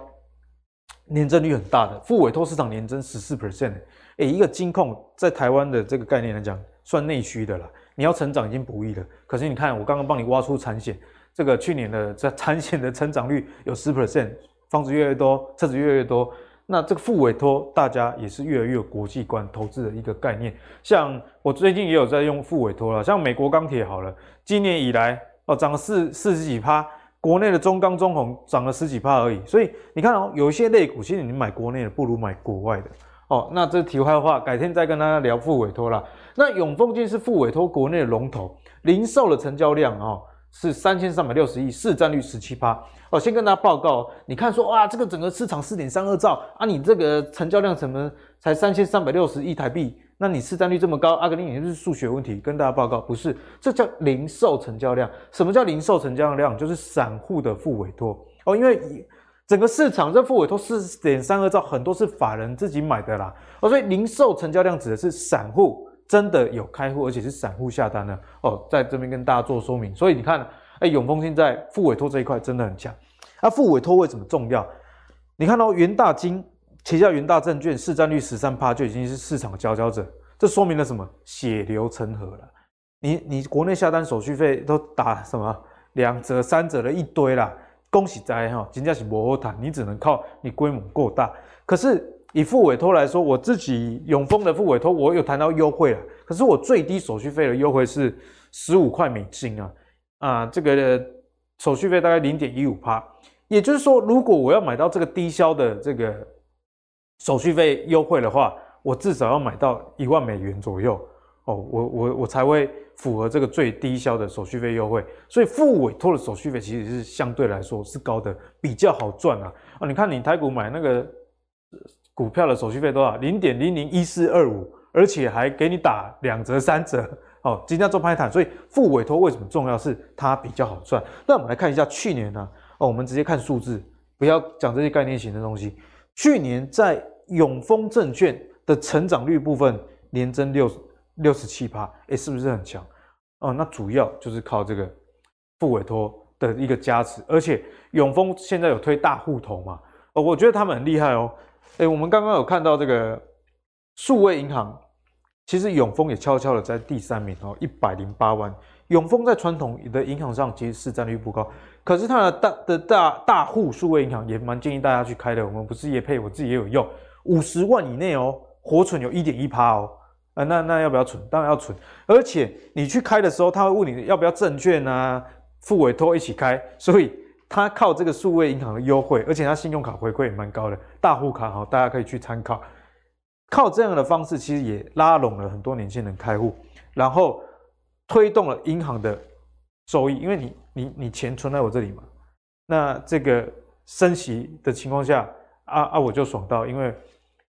年增率很大的，复委托市场年增十四 percent。诶，一个金控在台湾的这个概念来讲，算内需的了。你要成长已经不易了。可是你看，我刚刚帮你挖出产险，这个去年的这 产险的成长率有十 percent，房子越来越多，车子越来越多，那这个复委托大家也是越来越有国际观投资的一个概念。像我最近也有在用复委托了，像美国钢铁好了，今年以来哦涨了四四十几趴，国内的中钢、中红涨了十几趴而已。所以你看哦，有一些类股，其实你买国内的不如买国外的哦。那这题外话，改天再跟大家聊副委托啦。那永丰金是副委托国内的龙头，零售的成交量哦。是三千三百六十亿，市占率十七趴。哦，先跟大家报告，你看说哇，这个整个市场四点三二兆啊，你这个成交量怎么才三千三百六十亿台币？那你市占率这么高，阿格力你是数学问题？跟大家报告，不是，这叫零售成交量。什么叫零售成交量？就是散户的副委托哦，因为整个市场这付委托四点三二兆，很多是法人自己买的啦。哦，所以零售成交量指的是散户。真的有开户，而且是散户下单的哦，在这边跟大家做说明。所以你看，哎，永丰现在付委托这一块真的很强。那、啊、复委托为什么重要？你看到、哦、元大金旗下元大证券市占率十三趴，就已经是市场的佼佼者。这说明了什么？血流成河了。你你国内下单手续费都打什么两折、三折的一堆啦。恭喜在哈，金价是不好谈，你只能靠你规模够大。可是。以付委托来说，我自己永丰的付委托，我有谈到优惠了。可是我最低手续费的优惠是十五块美金啊，啊，这个手续费大概零点一五趴。也就是说，如果我要买到这个低消的这个手续费优惠的话，我至少要买到一万美元左右哦，我我我才会符合这个最低消的手续费优惠。所以付委托的手续费其实是相对来说是高的，比较好赚啊。啊，你看你台股买那个。股票的手续费多少？零点零零一四二五，而且还给你打两折三折。哦，今天做拍坦，所以付委托为什么重要？是它比较好赚。那我们来看一下去年呢、啊？哦，我们直接看数字，不要讲这些概念型的东西。去年在永丰证券的成长率部分，年增六六十七趴，哎，是不是很强？哦，那主要就是靠这个副委托的一个加持，而且永丰现在有推大户头嘛？哦，我觉得他们很厉害哦。哎，我们刚刚有看到这个数位银行，其实永丰也悄悄的在第三名哦，一百零八万。永丰在传统的银行上其实市占率不高，可是它的大的大大户数位银行也蛮建议大家去开的。我们不是也配，我自己也有用，五十万以内哦，活存有一点一趴哦。啊，那那要不要存？当然要存。而且你去开的时候，他会问你要不要证券啊、复委托一起开，所以。他靠这个数位银行的优惠，而且他信用卡回馈也蛮高的，大户卡哈，大家可以去参考。靠这样的方式，其实也拉拢了很多年轻人开户，然后推动了银行的收益，因为你你你钱存在我这里嘛，那这个升息的情况下，啊啊我就爽到，因为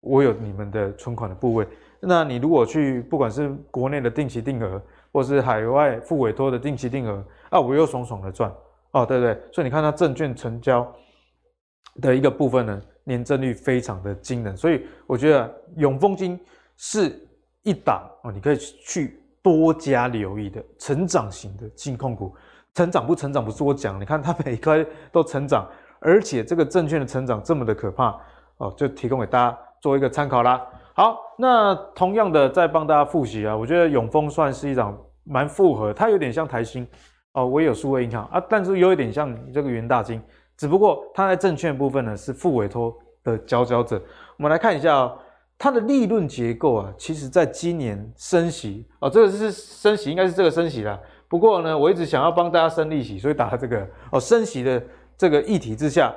我有你们的存款的部位。那你如果去不管是国内的定期定额，或是海外付委托的定期定额，啊我又爽爽的赚。哦，对不对，所以你看它证券成交的一个部分呢，年增率非常的惊人，所以我觉得永丰金是一档哦，你可以去多加留意的成长型的金控股。成长不成长不是我讲，你看它每一块都成长，而且这个证券的成长这么的可怕哦，就提供给大家做一个参考啦。好，那同样的再帮大家复习啊，我觉得永丰算是一档蛮复合，它有点像台新。哦，我也有数位银行啊，但是有一点像这个元大金，只不过它在证券部分呢是副委托的佼佼者。我们来看一下哦，它的利润结构啊，其实在今年升息哦，这个是升息，应该是这个升息啦。不过呢，我一直想要帮大家升利息，所以打这个哦升息的这个议题之下，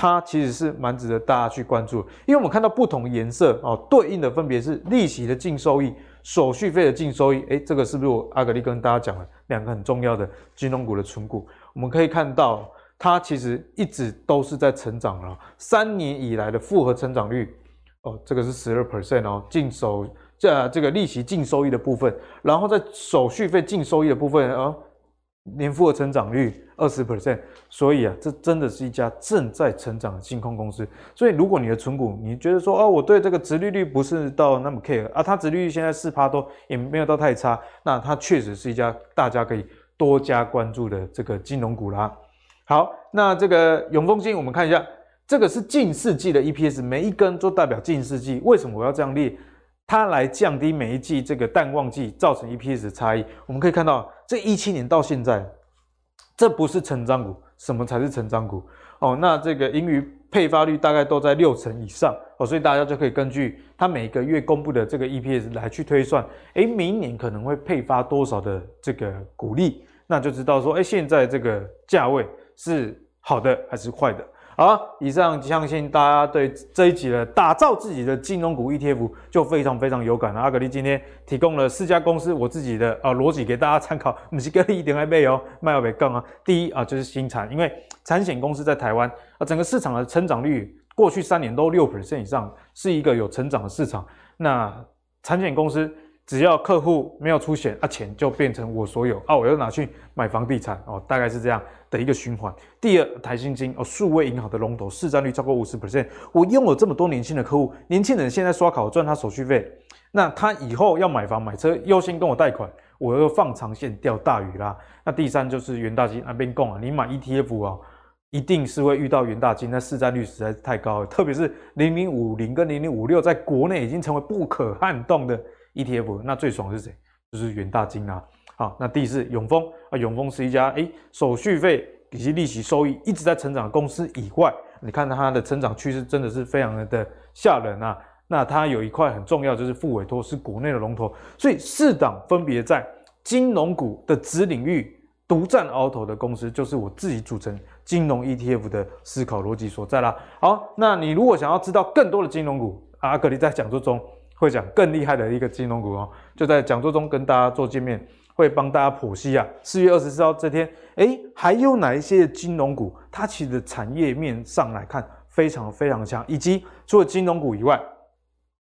它其实是蛮值得大家去关注，因为我们看到不同颜色哦，对应的分别是利息的净收益。手续费的净收益，诶，这个是不是我阿格力跟大家讲了两个很重要的金融股的存股？我们可以看到，它其实一直都是在成长了，三年以来的复合成长率，哦，这个是十二 percent 哦，净收这这个利息净收益的部分，然后在手续费净收益的部分啊。年复合成长率二十 percent，所以啊，这真的是一家正在成长的金控公司。所以，如果你的存股，你觉得说，哦，我对这个殖利率不是到那么 care 啊，它殖利率现在四趴多，也没有到太差，那它确实是一家大家可以多加关注的这个金融股啦。好，那这个永丰金，我们看一下，这个是近四季的 EPS，每一根都代表近四季。为什么我要这样列？它来降低每一季这个淡旺季造成 EPS 的差异。我们可以看到，这一七年到现在，这不是成长股，什么才是成长股？哦，那这个盈余配发率大概都在六成以上哦，所以大家就可以根据它每个月公布的这个 EPS 来去推算，哎，明年可能会配发多少的这个股利，那就知道说，哎，现在这个价位是好的还是坏的。好，以上相信大家对这一集的打造自己的金融股 ETF 就非常非常有感了。阿格力今天提供了四家公司我自己的啊逻辑给大家参考，不是跟一点来背哦，卖要背更啊。第一啊就是新产，因为产险公司在台湾啊整个市场的成长率过去三年都六 percent 以上，是一个有成长的市场。那产险公司。只要客户没有出险，啊，钱就变成我所有啊，我要拿去买房地产哦，大概是这样的一个循环。第二，台新金哦，数位银行的龙头，市占率超过五十 percent。我拥有这么多年轻的客户，年轻人现在刷卡赚他手续费，那他以后要买房买车优先跟我贷款，我要放长线钓大鱼啦。那第三就是元大金那边供啊，你买 ETF 啊，一定是会遇到元大金，那市占率实在是太高了，特别是零零五零跟零零五六，在国内已经成为不可撼动的。ETF 那最爽的是谁？就是元大金啊。好，那第四永丰啊，永丰是一家诶手续费以及利息收益一直在成长的公司以外，你看它的成长趋势真的是非常的吓人啊。那它有一块很重要，就是副委托是国内的龙头，所以四档分别在金融股的子领域独占鳌头的公司，就是我自己组成金融 ETF 的思考逻辑所在啦。好，那你如果想要知道更多的金融股，阿格力在讲座中。会讲更厉害的一个金融股哦，就在讲座中跟大家做见面，会帮大家剖析啊。四月二十四号这天，诶，还有哪一些金融股，它其实产业面上来看非常非常强，以及除了金融股以外，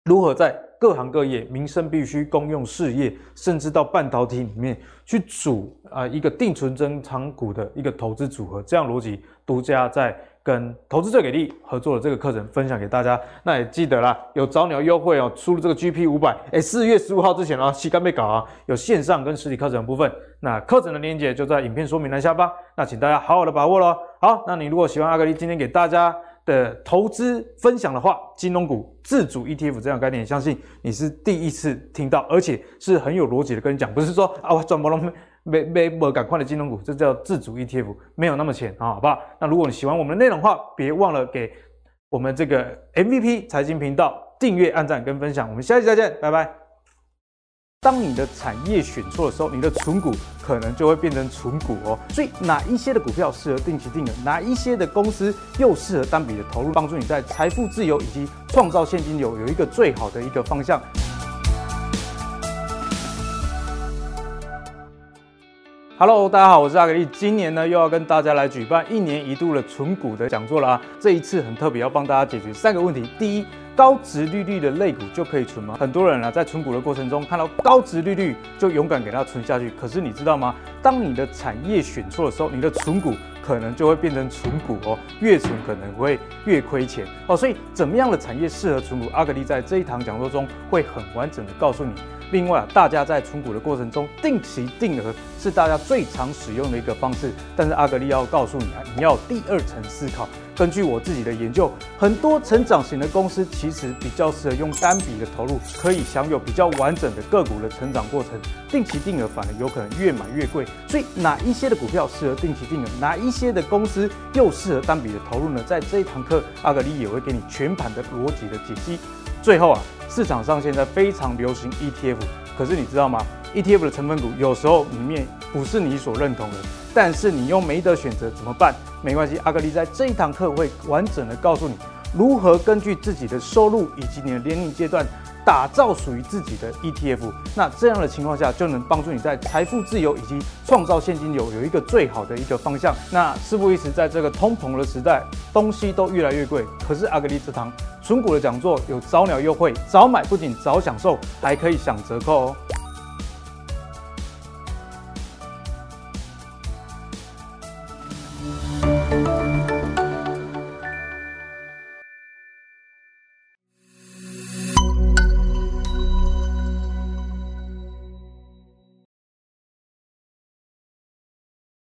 如何在各行各业、民生必需、公用事业，甚至到半导体里面去组啊一个定存增长股的一个投资组合，这样逻辑独家在。跟投资最给力合作的这个课程分享给大家，那也记得啦，有早鸟优惠哦，输入这个 GP 五百，哎，四月十五号之前哦，期间没搞啊，有线上跟实体课程的部分，那课程的链接就在影片说明栏下方，那请大家好好的把握喽。好，那你如果喜欢阿格力今天给大家的投资分享的话，金融股自主 ETF 这样概念，相信你是第一次听到，而且是很有逻辑的跟你讲，不是说啊我转播了。没没没赶快的金融股，这叫自主 ETF，没有那么浅啊，好不好？那如果你喜欢我们的内容的话，别忘了给我们这个 MVP 财经频道订阅、按赞跟分享。我们下期再见，拜拜。当你的产业选错的时候，你的存股可能就会变成存股哦。所以哪一些的股票适合定期定额，哪一些的公司又适合单笔的投入，帮助你在财富自由以及创造现金流有一个最好的一个方向。Hello，大家好，我是阿格力。今年呢，又要跟大家来举办一年一度的存股的讲座了啊。这一次很特别，要帮大家解决三个问题。第一，高殖利率的类股就可以存吗？很多人啊，在存股的过程中看到高殖利率就勇敢给它存下去。可是你知道吗？当你的产业选错的时候，你的存股可能就会变成存股哦，越存可能会越亏钱哦。所以，怎么样的产业适合存股？阿格力在这一堂讲座中会很完整的告诉你。另外啊，大家在存股的过程中，定期定额是大家最常使用的一个方式。但是阿格力要告诉你啊，你要第二层思考。根据我自己的研究，很多成长型的公司其实比较适合用单笔的投入，可以享有比较完整的个股的成长过程。定期定额反而有可能越买越贵。所以哪一些的股票适合定期定额，哪一些的公司又适合单笔的投入呢？在这一堂课，阿格力也会给你全盘的逻辑的解析。最后啊。市场上现在非常流行 ETF，可是你知道吗？ETF 的成分股有时候里面不是你所认同的，但是你又没得选择怎么办？没关系，阿格力在这一堂课会完整的告诉你如何根据自己的收入以及你的年龄阶段打造属于自己的 ETF。那这样的情况下就能帮助你在财富自由以及创造现金流有一个最好的一个方向。那事不宜迟，在这个通膨的时代，东西都越来越贵，可是阿格力这堂。纯股的讲座有早鸟优惠，早买不仅早享受，还可以享折扣哦。